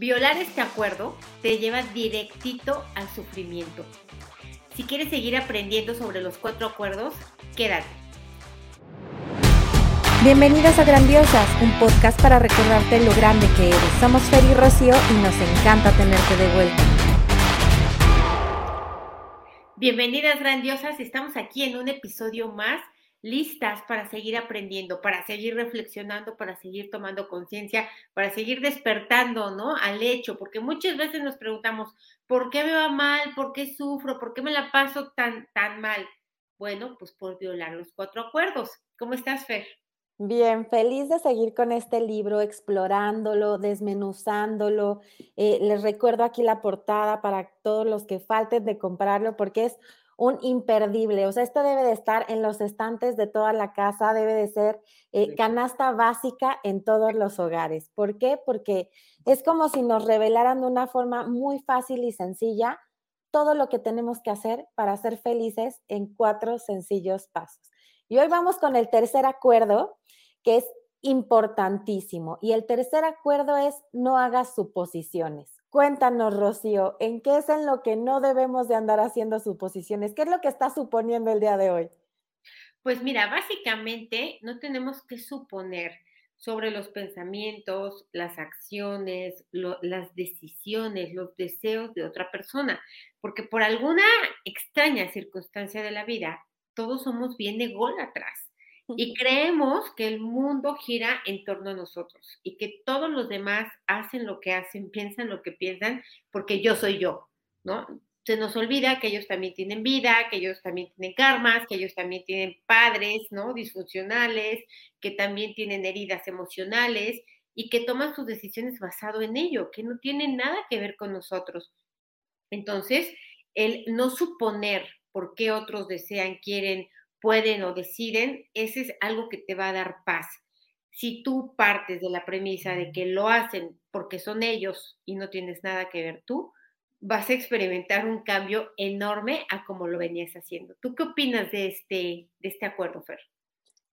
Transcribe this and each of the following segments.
Violar este acuerdo te lleva directito al sufrimiento. Si quieres seguir aprendiendo sobre los cuatro acuerdos, quédate. Bienvenidas a Grandiosas, un podcast para recordarte lo grande que eres. Somos Fer y Rocío y nos encanta tenerte de vuelta. Bienvenidas grandiosas, estamos aquí en un episodio más listas para seguir aprendiendo, para seguir reflexionando, para seguir tomando conciencia, para seguir despertando, ¿no? Al hecho, porque muchas veces nos preguntamos, ¿por qué me va mal? ¿Por qué sufro? ¿Por qué me la paso tan, tan mal? Bueno, pues por violar los cuatro acuerdos. ¿Cómo estás, Fer? Bien, feliz de seguir con este libro, explorándolo, desmenuzándolo. Eh, les recuerdo aquí la portada para todos los que falten de comprarlo, porque es un imperdible. O sea, esto debe de estar en los estantes de toda la casa, debe de ser eh, canasta básica en todos los hogares. ¿Por qué? Porque es como si nos revelaran de una forma muy fácil y sencilla todo lo que tenemos que hacer para ser felices en cuatro sencillos pasos. Y hoy vamos con el tercer acuerdo, que es importantísimo. Y el tercer acuerdo es no hagas suposiciones. Cuéntanos, Rocío, ¿en qué es en lo que no debemos de andar haciendo suposiciones? ¿Qué es lo que está suponiendo el día de hoy? Pues mira, básicamente no tenemos que suponer sobre los pensamientos, las acciones, las decisiones, los deseos de otra persona, porque por alguna extraña circunstancia de la vida, todos somos bien ególatras y creemos que el mundo gira en torno a nosotros y que todos los demás hacen lo que hacen, piensan lo que piensan, porque yo soy yo, ¿no? Se nos olvida que ellos también tienen vida, que ellos también tienen karmas, que ellos también tienen padres, ¿no? Disfuncionales, que también tienen heridas emocionales y que toman sus decisiones basado en ello, que no tienen nada que ver con nosotros. Entonces, el no suponer por qué otros desean, quieren pueden o deciden, ese es algo que te va a dar paz. Si tú partes de la premisa de que lo hacen porque son ellos y no tienes nada que ver tú, vas a experimentar un cambio enorme a como lo venías haciendo. ¿Tú qué opinas de este, de este acuerdo, Fer?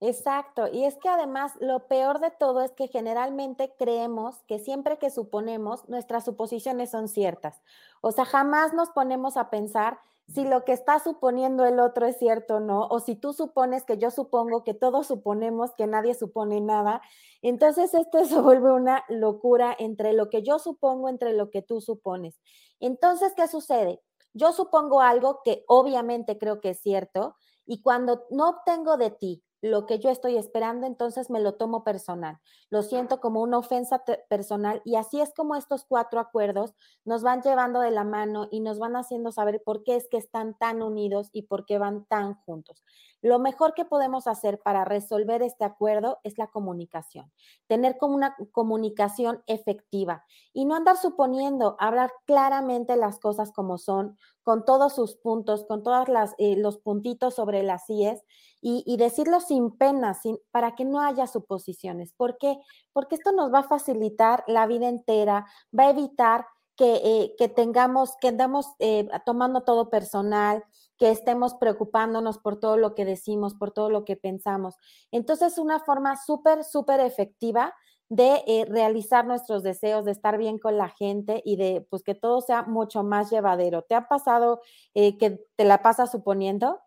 Exacto, y es que además lo peor de todo es que generalmente creemos que siempre que suponemos, nuestras suposiciones son ciertas. O sea, jamás nos ponemos a pensar si lo que está suponiendo el otro es cierto o no, o si tú supones que yo supongo que todos suponemos que nadie supone nada, entonces esto se vuelve una locura entre lo que yo supongo, entre lo que tú supones. Entonces, ¿qué sucede? Yo supongo algo que obviamente creo que es cierto y cuando no obtengo de ti lo que yo estoy esperando, entonces me lo tomo personal. Lo siento como una ofensa personal y así es como estos cuatro acuerdos nos van llevando de la mano y nos van haciendo saber por qué es que están tan unidos y por qué van tan juntos. Lo mejor que podemos hacer para resolver este acuerdo es la comunicación, tener como una comunicación efectiva y no andar suponiendo, hablar claramente las cosas como son, con todos sus puntos, con todos eh, los puntitos sobre las IES y, decirlo sin pena, para que no haya suposiciones. ¿Por qué? Porque esto nos va a facilitar la vida entera, va a evitar que, eh, tengamos, que andamos eh, tomando todo personal, que estemos preocupándonos por todo lo que decimos, por todo lo que pensamos. Entonces, es una forma súper, súper efectiva de eh, realizar nuestros deseos, de estar bien con la gente y de pues que todo sea mucho más llevadero. ¿Te ha pasado eh, que te la pasas suponiendo?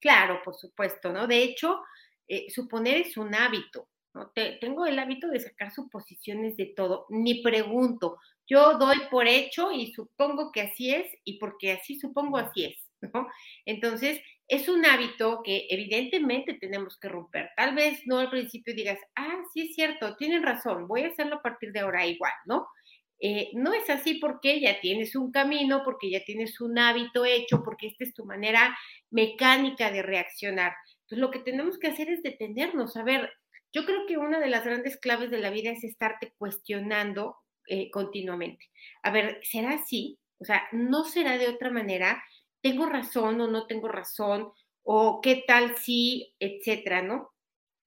Claro, por supuesto, ¿no? De hecho, eh, suponer es un hábito, ¿no? tengo el hábito de sacar suposiciones de todo, ni pregunto, yo doy por hecho y supongo que así es y porque así supongo así es, Entonces, es un hábito que evidentemente tenemos que romper. Tal vez no al principio digas, ah, sí es cierto, tienen razón, voy a hacerlo a partir de ahora igual, ¿no? Eh, no es así porque ya tienes un camino, porque ya tienes un hábito hecho, porque esta es tu manera mecánica de reaccionar. Entonces, lo que tenemos que hacer es detenernos. A ver, yo creo que una de las grandes claves de la vida es estarte cuestionando eh, continuamente. A ver, ¿será así? O sea, ¿no será de otra manera? Tengo razón o no tengo razón, o qué tal si, etcétera, ¿no?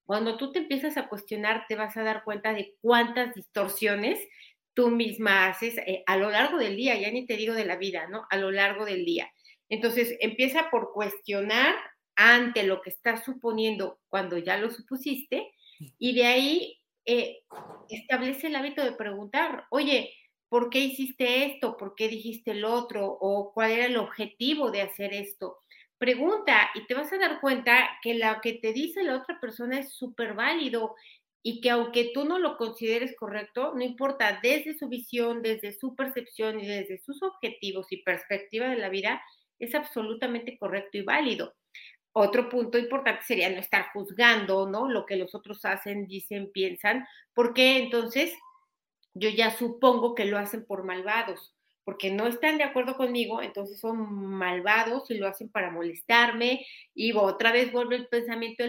Cuando tú te empiezas a cuestionar, te vas a dar cuenta de cuántas distorsiones tú misma haces eh, a lo largo del día, ya ni te digo de la vida, ¿no? A lo largo del día. Entonces, empieza por cuestionar ante lo que estás suponiendo cuando ya lo supusiste y de ahí eh, establece el hábito de preguntar, oye, ¿por qué hiciste esto? ¿Por qué dijiste el otro? ¿O cuál era el objetivo de hacer esto? Pregunta y te vas a dar cuenta que lo que te dice la otra persona es súper válido y que aunque tú no lo consideres correcto, no importa, desde su visión, desde su percepción y desde sus objetivos y perspectiva de la vida, es absolutamente correcto y válido. Otro punto importante sería no estar juzgando, ¿no? Lo que los otros hacen, dicen, piensan, porque entonces yo ya supongo que lo hacen por malvados, porque no están de acuerdo conmigo, entonces son malvados y lo hacen para molestarme y otra vez vuelve el pensamiento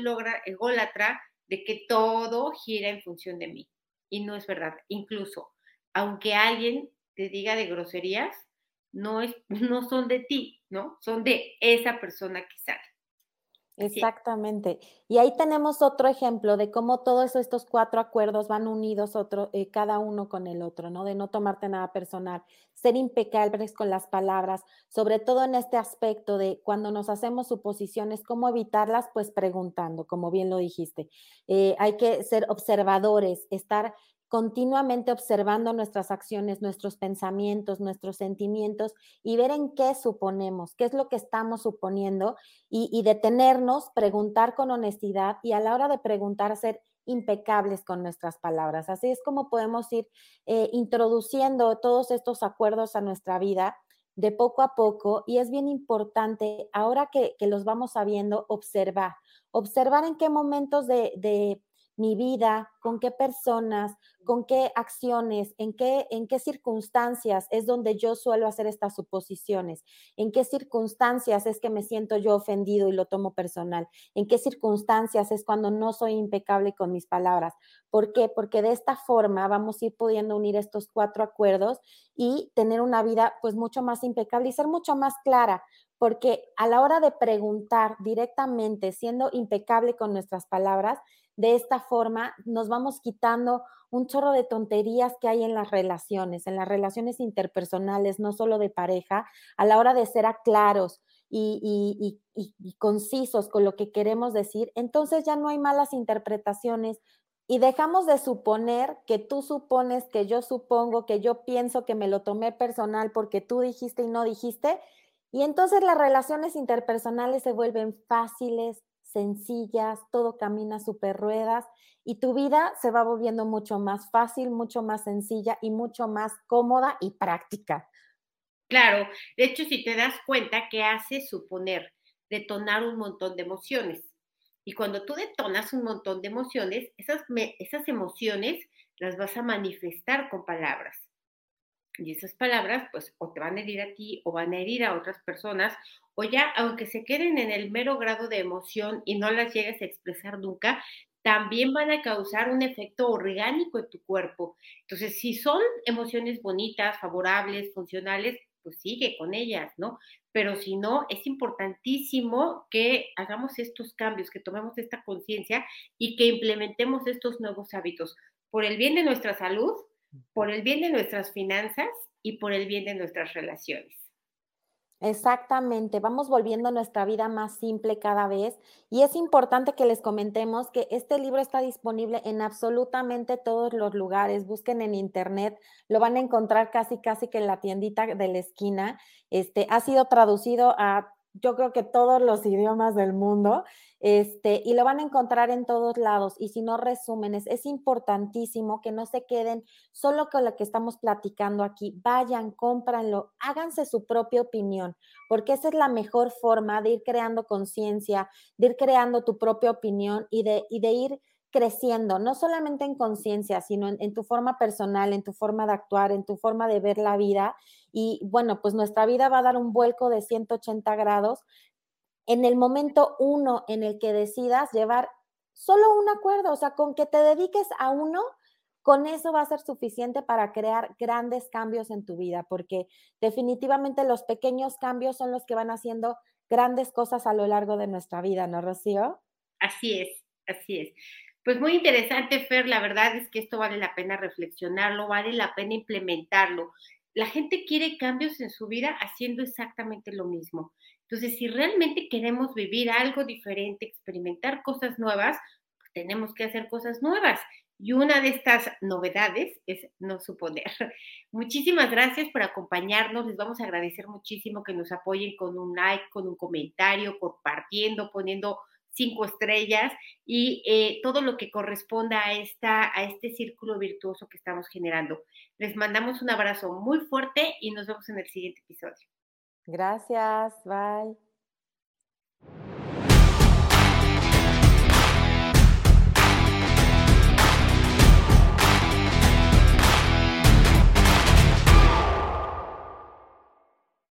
ególatra de que todo gira en función de mí. Y no es verdad. Incluso, aunque alguien te diga de groserías, no, es, no son de ti, ¿no? Son de esa persona que sale. Exactamente. Y ahí tenemos otro ejemplo de cómo todos estos cuatro acuerdos van unidos otro, eh, cada uno con el otro, ¿no? De no tomarte nada personal, ser impecables con las palabras, sobre todo en este aspecto de cuando nos hacemos suposiciones, cómo evitarlas, pues preguntando, como bien lo dijiste. Eh, hay que ser observadores, estar continuamente observando nuestras acciones, nuestros pensamientos, nuestros sentimientos y ver en qué suponemos, qué es lo que estamos suponiendo y, detenernos, preguntar con honestidad y a la hora de preguntar ser impecables con nuestras palabras. Así es como podemos ir eh, introduciendo todos estos acuerdos a nuestra vida de poco a poco y es bien importante ahora que, los vamos sabiendo observar, observar en qué momentos de mi vida, con qué personas, con qué acciones, en qué, en qué circunstancias es donde yo suelo hacer estas suposiciones, en qué circunstancias es que me siento yo ofendido y lo tomo personal, en qué circunstancias es cuando no soy impecable con mis palabras. ¿Por qué? Porque de esta forma vamos a ir pudiendo unir estos cuatro acuerdos y tener una vida pues mucho más impecable y ser mucho más clara, porque a la hora de preguntar directamente, siendo impecable con nuestras palabras, de esta forma nos vamos quitando un chorro de tonterías que hay en las relaciones, en las relaciones interpersonales, no solo de pareja, a la hora de ser claros y, y concisos con lo que queremos decir, entonces ya no hay malas interpretaciones, y dejamos de suponer que tú supones, que yo supongo, que yo pienso que me lo tomé personal porque tú dijiste y no dijiste. Y entonces las relaciones interpersonales se vuelven fáciles, sencillas, todo camina super ruedas y tu vida se va volviendo mucho más fácil, mucho más sencilla y mucho más cómoda y práctica. Claro, de hecho, si te das cuenta que hace suponer detonar un montón de emociones. Y cuando tú detonas un montón de emociones, esas, esas emociones las vas a manifestar con palabras. Y esas palabras, pues, o te van a herir a ti o van a herir a otras personas, o ya, aunque se queden en el mero grado de emoción y no las llegues a expresar nunca, también van a causar un efecto orgánico en tu cuerpo. Entonces, si son emociones bonitas, favorables, funcionales, pues sigue con ellas, ¿no? Pero si no, es importantísimo que hagamos estos cambios, que tomemos esta conciencia y que implementemos estos nuevos hábitos por el bien de nuestra salud, por el bien de nuestras finanzas y por el bien de nuestras relaciones. Exactamente, vamos volviendo nuestra vida más simple cada vez y es importante que les comentemos que este libro está disponible en absolutamente todos los lugares. Busquen en internet, lo van a encontrar casi casi que en la tiendita de la esquina. Este ha sido traducido a yo creo que todos los idiomas del mundo, este, y lo van a encontrar en todos lados. Y si no, resúmenes, es importantísimo que no se queden solo con lo que estamos platicando aquí. Vayan, cómpranlo, háganse su propia opinión, porque esa es la mejor forma de ir creando conciencia, de ir creando tu propia opinión y de, y de ir creciendo, no solamente en conciencia, sino en, tu forma personal, en tu forma de actuar, en tu forma de ver la vida. Y bueno, pues nuestra vida va a dar un vuelco de 180 grados en el momento uno en el que decidas llevar solo un acuerdo, o sea, con que te dediques a uno, con eso va a ser suficiente para crear grandes cambios en tu vida, porque definitivamente los pequeños cambios son los que van haciendo grandes cosas a lo largo de nuestra vida, ¿no, Rocío? Así es, así es. Pues muy interesante, Fer, la verdad es que esto vale la pena reflexionarlo, vale la pena implementarlo. La gente quiere cambios en su vida haciendo exactamente lo mismo. Entonces, si realmente queremos vivir algo diferente, experimentar cosas nuevas, tenemos que hacer cosas nuevas. Y una de estas novedades es no suponer. Muchísimas gracias por acompañarnos. Les vamos a agradecer muchísimo que nos apoyen con un like, con un comentario, compartiendo, poniendo cinco estrellas y eh, todo lo que corresponda a, esta, a este círculo virtuoso que estamos generando. Les mandamos un abrazo muy fuerte y nos vemos en el siguiente episodio. Gracias, bye.